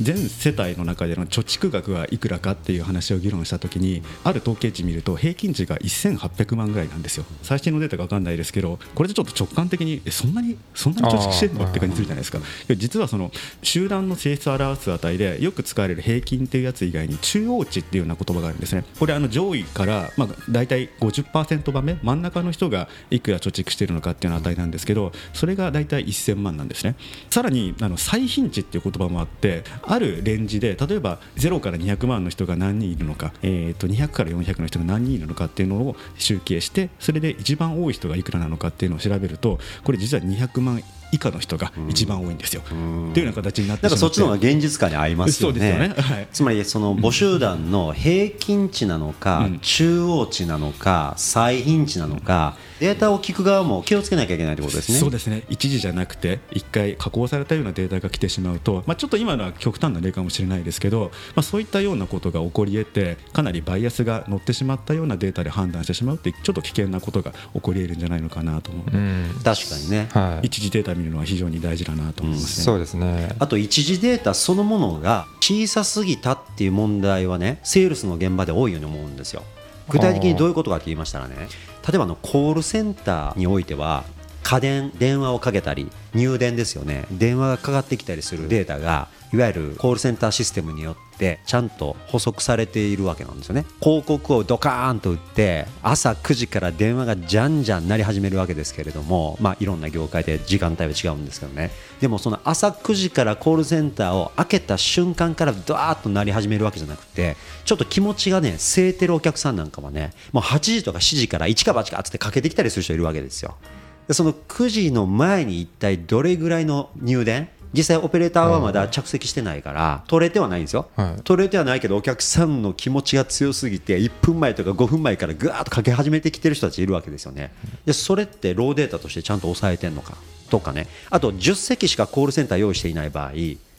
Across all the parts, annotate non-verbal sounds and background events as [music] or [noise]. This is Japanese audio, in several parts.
全世帯の中での貯蓄額はいくらかっていう話を議論したときにある統計値見ると平均値が1800万ぐらいなんですよ。最新のデータが分かんないですけどこれでちょっと直感的にえそんなにそんなに貯蓄してるのって感じするじゃないですか。実はその集団の性質を表す値でよく使われる平均っていうやつ以外に中央値っていうような言葉があるんですね。これあの上位からまあ大体50%番目真ん中の人がいくら貯蓄しているのかっていうような値なんですけどそれが大体1000万なんですね。さらにあの最頻値っていう言葉もあってあるレンジで例えば0から200万の人が何人いるのか、えー、と200から400の人が何人いるのかっていうのを集計してそれで一番多い人がいくらなのかっていうのを調べるとこれ実は200万以下の人が一番多いんですよ。っていうような形になってなんかそっちの方が現実感に合いますよね。そうですよね。はい。つまりその母集団の平均値なのか、うん。中央値なのか最頻値なのか、データを聞く側も気をつけなきゃいけないってことですね。そうですね。一時じゃなくて一回加工されたようなデータが来てしまうと、まあ、ちょっと今のは極端な例かもしれないですけど、まあ、そういったようなことが起こり得てかなりバイアスが乗ってしまったようなデータで判断してしまうってちょっと危険なことが起こり得るんじゃないのかなと思う。うん。確かにね。はい、一時データ見るのは非常に大事だなと思いますね。そうですねあと一時データそのものが小さすぎたっていう問題はねセールスの現場で多いように思うんですよ具体的にどういうことかって言いましたらね例えばあのコールセンターにおいては家電電話をかけたり入電ですよね。電話がかかってきたりするデータがいわゆるコールセンターシステムによってちゃんと補足されているわけなんですよね。広告をドカーンと打って朝9時から電話がじゃんじゃん鳴り始めるわけですけれどもまあいろんな業界で時間帯は違うんですけどね。でもその朝9時からコールセンターを開けた瞬間からドワーッと鳴り始めるわけじゃなくてちょっと気持ちがね据えてるお客さんなんかはねもう8時とか7時から1か8かっつってかけてきたりする人いるわけですよ。その9時の前に一体どれぐらいの入電？実際オペレーターはまだ着席してないから取れてはないんですよ、はい。取れてはないけどお客さんの気持ちが強すぎて1分前とか5分前からぐわーっとかけ始めてきてる人たちいるわけですよね。でそれってローデータとしてちゃんと抑えてんのかとかね。あと10席しかコールセンター用意していない場合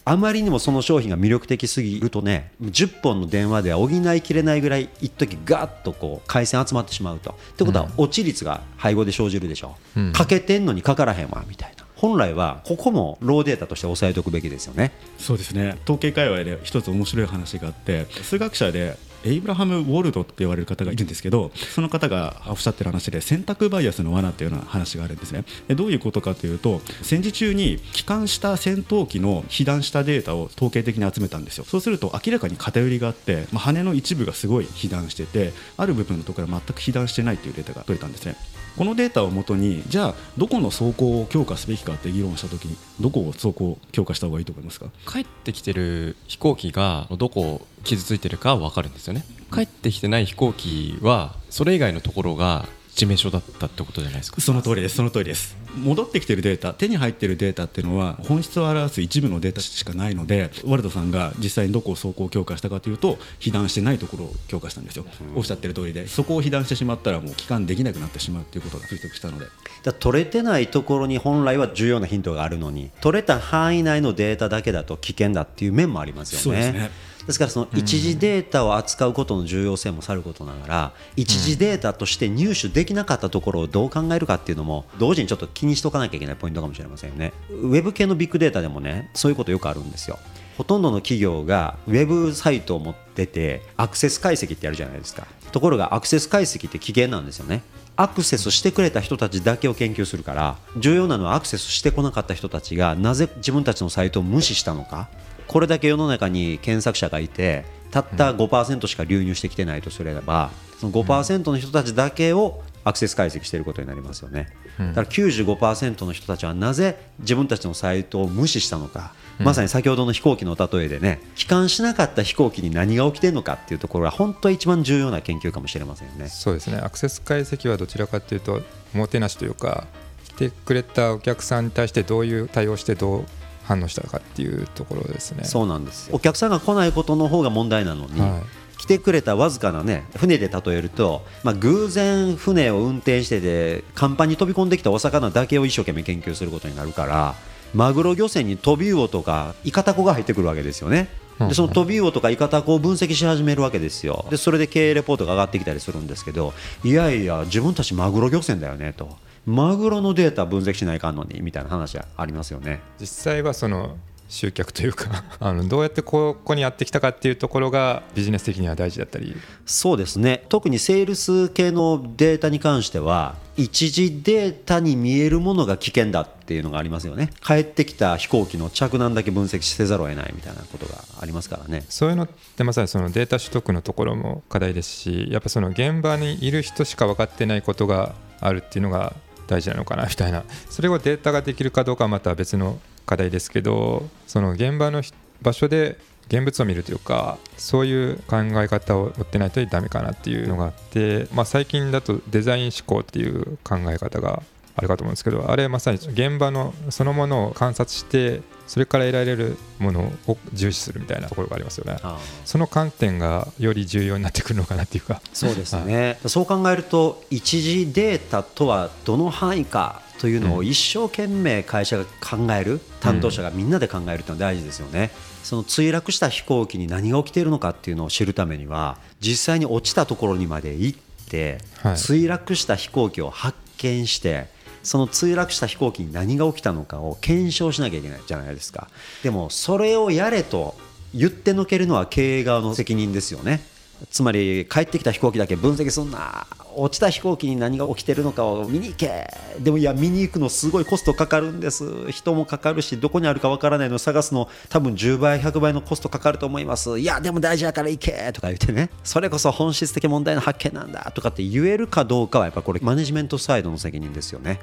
あまりにもその商品が魅力的すぎるとね10本の電話では補いきれないぐらい一時ガーッとこう回線集まってしまうと。ってことは落ち率が背後で生じるでしょ、うん。かけてんのにかからへんわみたいな。本来はここもローデータとして押さえておくべきですよね。そうですね。統計界隈で一つ面白い話があって数学者でエイブラハム・ウォルドって言われる方がいるんですけどその方がおっしゃってる話で選択バイアスの罠っていうような話があるんですね。でどういうことかというと戦時中に帰還した戦闘機の被弾したデータを統計的に集めたんですよ。そうすると明らかに偏りがあって、まあ、羽の一部がすごい被弾しててある部分のところは全く被弾してないっていうデータが取れたんですね。このデータをもとにじゃあどこの走行を強化すべきかって議論したときにどこを走行を強化した方がいいと思いますか？帰ってきてる飛行機がどこ傷ついてるかは分かるんですよね。帰ってきてない飛行機はそれ以外のところが致命傷だったってことじゃないですか。その通りです、その通りです。戻ってきてるデータ、手に入ってるデータっていうのは、本質を表す一部のデータしかないので、ワルドさんが実際にどこを走行強化したかというと、被弾してないところを強化したんですよ、おっしゃってる通りで、そこを被弾してしまったら、もう帰還できなくなってしまうということが推測したので、だ取れてないところに本来は重要なヒントがあるのに取れた範囲内のデータだけだと危険だっていう面もありますよね。そうですねですからその一時データを扱うことの重要性もさることながら一時データとして入手できなかったところをどう考えるかっていうのも同時にちょっと気にしておかなきゃいけないポイントかもしれませんよね。ウェブ系のビッグデータでもねそういうことよくあるんですよ。ほとんどの企業がウェブサイトを持っててアクセス解析ってやるじゃないですかところがアクセス解析って危険なんですよねアクセスしてくれた人たちだけを研究するから重要なのはアクセスしてこなかった人たちがなぜ自分たちのサイトを無視したのかこれだけ世の中に検索者がいてたった5%しか流入してきてないとすればその5%の人たちだけをアクセス解析していることになりますよね、だから95%の人たちはなぜ自分たちのサイトを無視したのか、まさに先ほどの飛行機の例えでね帰還しなかった飛行機に何が起きてるのかっていうところが本当は一番重要な研究かもしれませんよね。そうですね。アクセス解析はどちらかというとおもてなしというか来てくれたお客さんに対してどういう対応してどう反応したかっていうところですね。そうなんですお客さんが来ないことの方が問題なのに、は来てくれたわずかなね船で例えると、まあ、偶然船を運転してて甲板に飛び込んできたお魚だけを一生懸命研究することになるからマグロ漁船にトビウオとかイカタコが入ってくるわけですよね。でそのトビウオとかイカタコを分析し始めるわけですよ。でそれで経営レポートが上がってきたりするんですけどいやいや自分たちマグロ漁船だよねとマグロのデータ分析しないかんのにみたいな話ありますよね。実際はその集客というか [laughs] あのどうやってここにやってきたかっていうところがビジネス的には大事だったり。そうですね。特にセールス系のデータに関しては一時データに見えるものが危険だっていうのがありますよね。帰ってきた飛行機の着弾だけ分析せざるを得ないみたいなことがありますからね。そういうのってまさにそのデータ取得のところも課題ですしやっぱその現場にいる人しか分かってないことがあるっていうのが大事なのかなみたいな。それをデータができるかどうかはまた別の課題ですけどその現場の場所で現物を見るというかそういう考え方を持ってないとダメかなっていうのがあって、まあ、最近だとデザイン思考っていう考え方があるかと思うんですけどあれまさに現場のそのものを観察してそれから得られるものを重視するみたいなところがありますよね。その観点がより重要になってくるのかなっていうか。そうですね、はい、そう考えると一時データとはどの範囲かというのを一生懸命会社が考える担当者がみんなで考えるというのは大事ですよね。その墜落した飛行機に何が起きているのかっていうのを知るためには実際に落ちたところにまで行って、墜落した飛行機を発見してその墜落した飛行機に何が起きたのかを検証しなきゃいけないじゃないですか。でもそれをやれと言ってのけるのは経営側の責任ですよね。つまり帰ってきた飛行機だけ分析すんな。落ちた飛行機に何が起きてるのかを見に行け。でもいや見に行くのすごいコストかかるんです。人もかかるしどこにあるかわからないの。を探すの多分10倍100倍のコストかかると思います。いやでも大事だから行け。とか言ってね。それこそ本質的問題の発見なんだ。とかって言えるかどうかはやっぱこれマネジメントサイドの責任ですよね。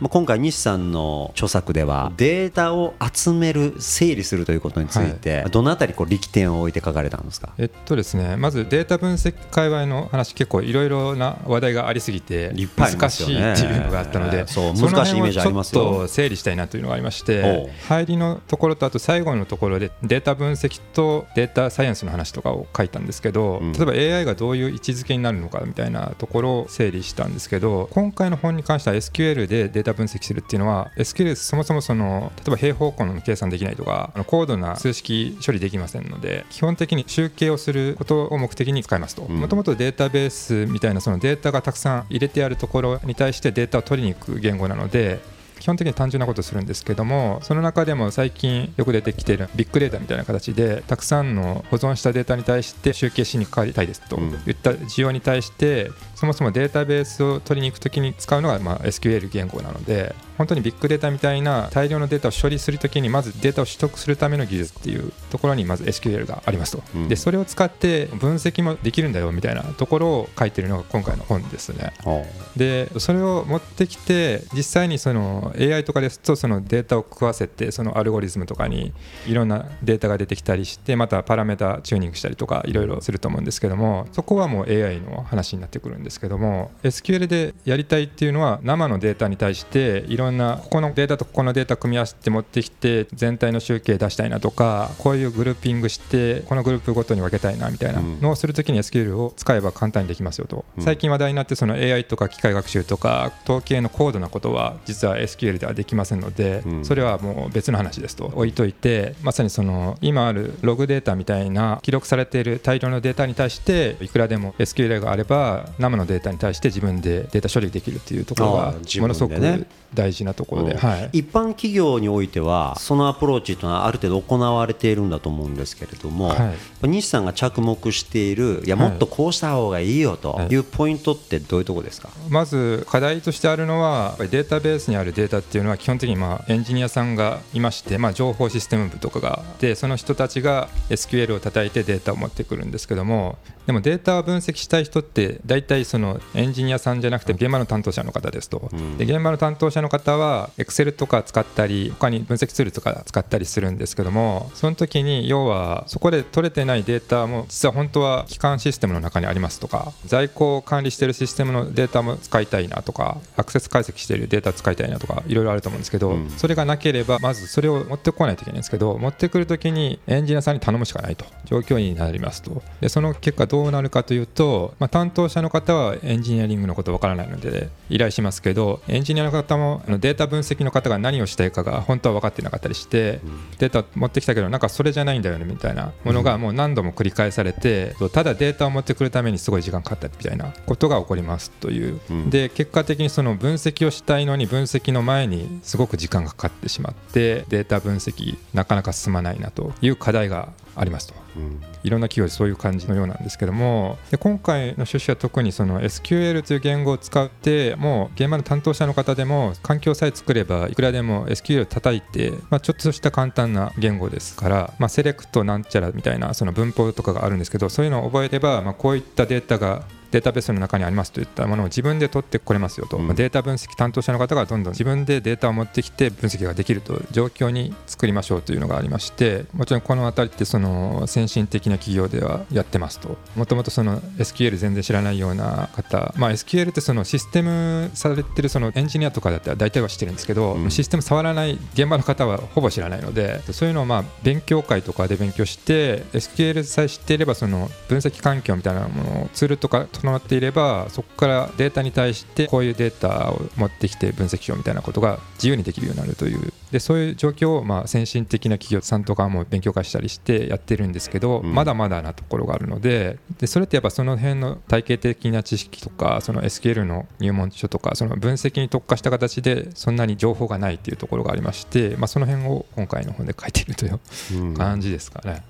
今回西さんの著作ではデータを集める整理するということについて、どのあたりこう力点を置いて書かれたんですか？えっとですねまずデータ分析界隈の話結構いろいろな話題がありすぎて難しいっていうのがあったので、そう難しいイメージありますよ。ちょっと整理したいなというのがありまして入りのところとあと最後のところでデータ分析とデータサイエンスの話とかを書いたんですけど、例えば AI がどういう位置づけになるのかみたいなところを整理したんですけど今回の本に関しては SQL でデータ分析するっていうのはは SQL そもそもその例えば平方根の計算できないとか高度な数式処理できませんので基本的に集計をすることを目的に使いますと。もともとデータベースみたいなそのデータがたくさん入れてあるところに対してデータを取りに行く言語なので基本的に単純なことするんですけどもその中でも最近よく出てきてるビッグデータみたいな形でたくさんの保存したデータに対して集計しにかかりたいですといった需要に対してそもそもデータベースを取りに行く時に使うのがま SQL 言語なので本当にビッグデータみたいな大量のデータを処理するときにまずデータを取得するための技術っていうところにまず SQL がありますと、うん、でそれを使って分析もできるんだよみたいなところを書いてるのが今回の本ですね。でそれを持ってきて実際にその AI とかですとそのデータを食わせてそのアルゴリズムとかにいろんなデータが出てきたりしてまたパラメータチューニングしたりとかいろいろすると思うんですけどもそこはもう AI の話になってくるんですけども SQL でやりたいっていうのは生のデータに対していろんなここのデータとここのデータ組み合わせて持ってきて全体の集計出したいなとかこういうグルーピングしてこのグループごとに分けたいなみたいなのをするときに SQL を使えば簡単にできますよと、最近話題になってその AI とか機械学習とか統計の高度なことは実は SQL ではできませんので、それはもう別の話ですと。置いといてまさにその今あるログデータみたいな記録されている大量のデータに対していくらでも SQL があれば生のデータに対して自分でデータ処理できるっていうところがものすごく大事なところで、はい、一般企業においてはそのアプローチというのはある程度行われているんだと思うんですけれども、はい、西さんが着目しているいやもっとこうした方がいいよとい。うポイントってどういうところですか、まず課題としてあるのはデータベースにあるデータっていうのは基本的にまあエンジニアさんがいまして、まあ、情報システム部とかがでその人たちが SQL を叩いてデータを持ってくるんですけどもでもデータを分析したい人って大体そのエンジニアさんじゃなくて現場の担当者の方ですと、で現場の担当者の方方は Excel とか使ったり他に分析ツールとか使ったりするんですけどもその時に要はそこで取れてないデータも実は本当は基幹システムの中にありますとか在庫を管理しているシステムのデータも使いたいなとかアクセス解析しているデータ使いたいなとかいろいろあると思うんですけど、うん、それがなければまずそれを持ってこないといけないんですけど持ってくる時にエンジニアさんに頼むしかないと状況になりますと。でその結果どうなるかというと、まあ、担当者の方はエンジニアリングのことわからないので依頼しますけどエンジニアの方もデータ分析の方が何をしたいかが本当は分かってなかったりして、データ持ってきたけどなんかそれじゃないんだよねみたいなものがもう何度も繰り返されてただデータを持ってくるためにすごい時間かかったみたいなことが起こりますという、で結果的にその分析をしたいのに分析の前にすごく時間がかかってしまってデータ分析なかなか進まないなという課題がありますと、うん、いろんな企業でそういう感じのようなんですけどもで今回の趣旨は特にその SQL という言語を使ってもう現場の担当者の方でも環境さえ作ればいくらでも SQL を叩いて、まあ、ちょっとした簡単な言語ですから、まあ、セレクトなんちゃらみたいなその文法とかがあるんですけどそういうのを覚えれば、まあ、こういったデータがデータベースの中にありますといったものを自分で取ってこれますよと、うん、データ分析担当者の方がどんどん自分でデータを持ってきて分析ができるという状況に作りましょうというのがありましてもちろんこの辺りってその先進的な企業ではやってますと。もともとその SQL 全然知らないような方、まあ、SQL ってそのシステムされてるそのエンジニアとかだったら大体は知ってるんですけど、うん、システム触らない現場の方はほぼ知らないのでそういうのをまあ勉強会とかで勉強して SQL さえ知っていればその分析環境みたいなものをツールとか整っていればそこからデータに対してこういうデータを持ってきて分析しようみたいなことが自由にできるようになるというでそういう状況をまあ先進的な企業さんとかも勉強会したりしてやってるんですけど、まだまだなところがあるのででそれってやっぱその辺の体系的な知識とかその SQL の入門書とかその分析に特化した形でそんなに情報がないっていうところがありまして、まあ、その辺を今回の本で書いているという感じですかね。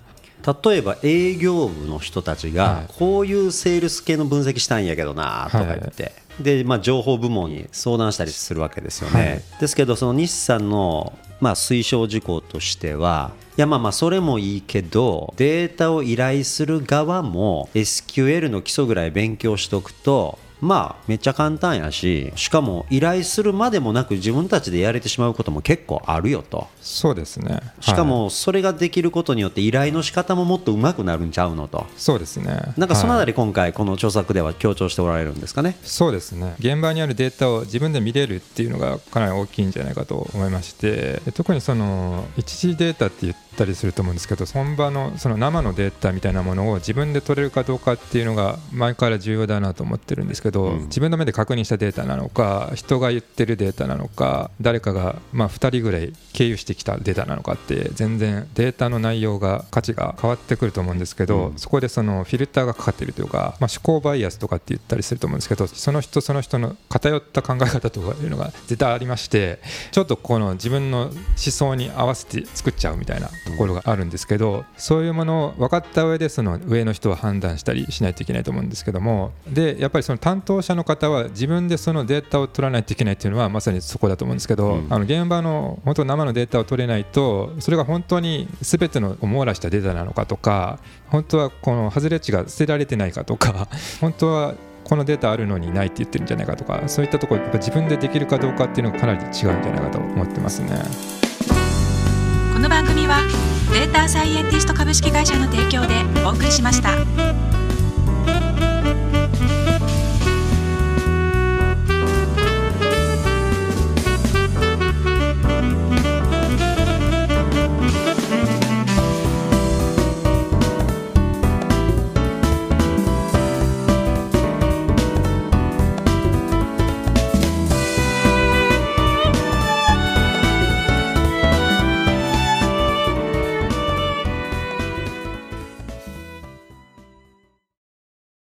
例えば営業部の人たちがこういうセールス系の分析したんやけどなとか言って、でまあ、情報部門に相談したりするわけですよね、ですけどその日産のまあ推奨事項としてはいやまあまあそれもいいけどデータを依頼する側も SQL の基礎ぐらい勉強しとくとまあめっちゃ簡単やししかも依頼するまでもなく自分たちでやれてしまうことも結構あるよと。そうですね、しかもそれができることによって依頼の仕方ももっと上手くなるんちゃうのと。そうですね。なんかそのあたり今回この著作では強調しておられるんですかね？そうですね。現場にあるデータを自分で見れるっていうのがかなり大きいんじゃないかと思いまして特にその一時データって言ったりすると思うんですけど本場のその生のデータみたいなものを自分で取れるかどうかっていうのが前から重要だなと思ってるんですけど、うん、自分の目で確認したデータなのか人が言ってるデータなのか誰かがまあ2人ぐらい経由してきたデータなのかって全然データの内容が価値が変わってくると思うんですけど、うん、そこでそのフィルターがかかっているというか、まあ、思考バイアスとかって言ったりすると思うんですけどその人その人の偏った考え方とかいうのが絶対ありましてちょっとこの自分の思想に合わせて作っちゃうみたいなところがあるんですけどそういうものを分かった上でその上の人は判断したりしないといけないと思うんですけどもでやっぱりその担当者の方は自分でそのデータを取らないといけないっていうのはまさにそこだと思うんですけど、うん、あの現場の本当生のデータを取れないとそれが本当に全てのを網羅したデータなのかとか本当はこの外れ値が捨てられてないかとか [laughs] 本当はこのデータあるのにないって言ってるんじゃないかとかそういったところやっぱ自分でできるかどうかっていうのがかなり違うんじゃないかと思ってますねこの番組はデータサイエンティスト株式会社の提供でお送りしました。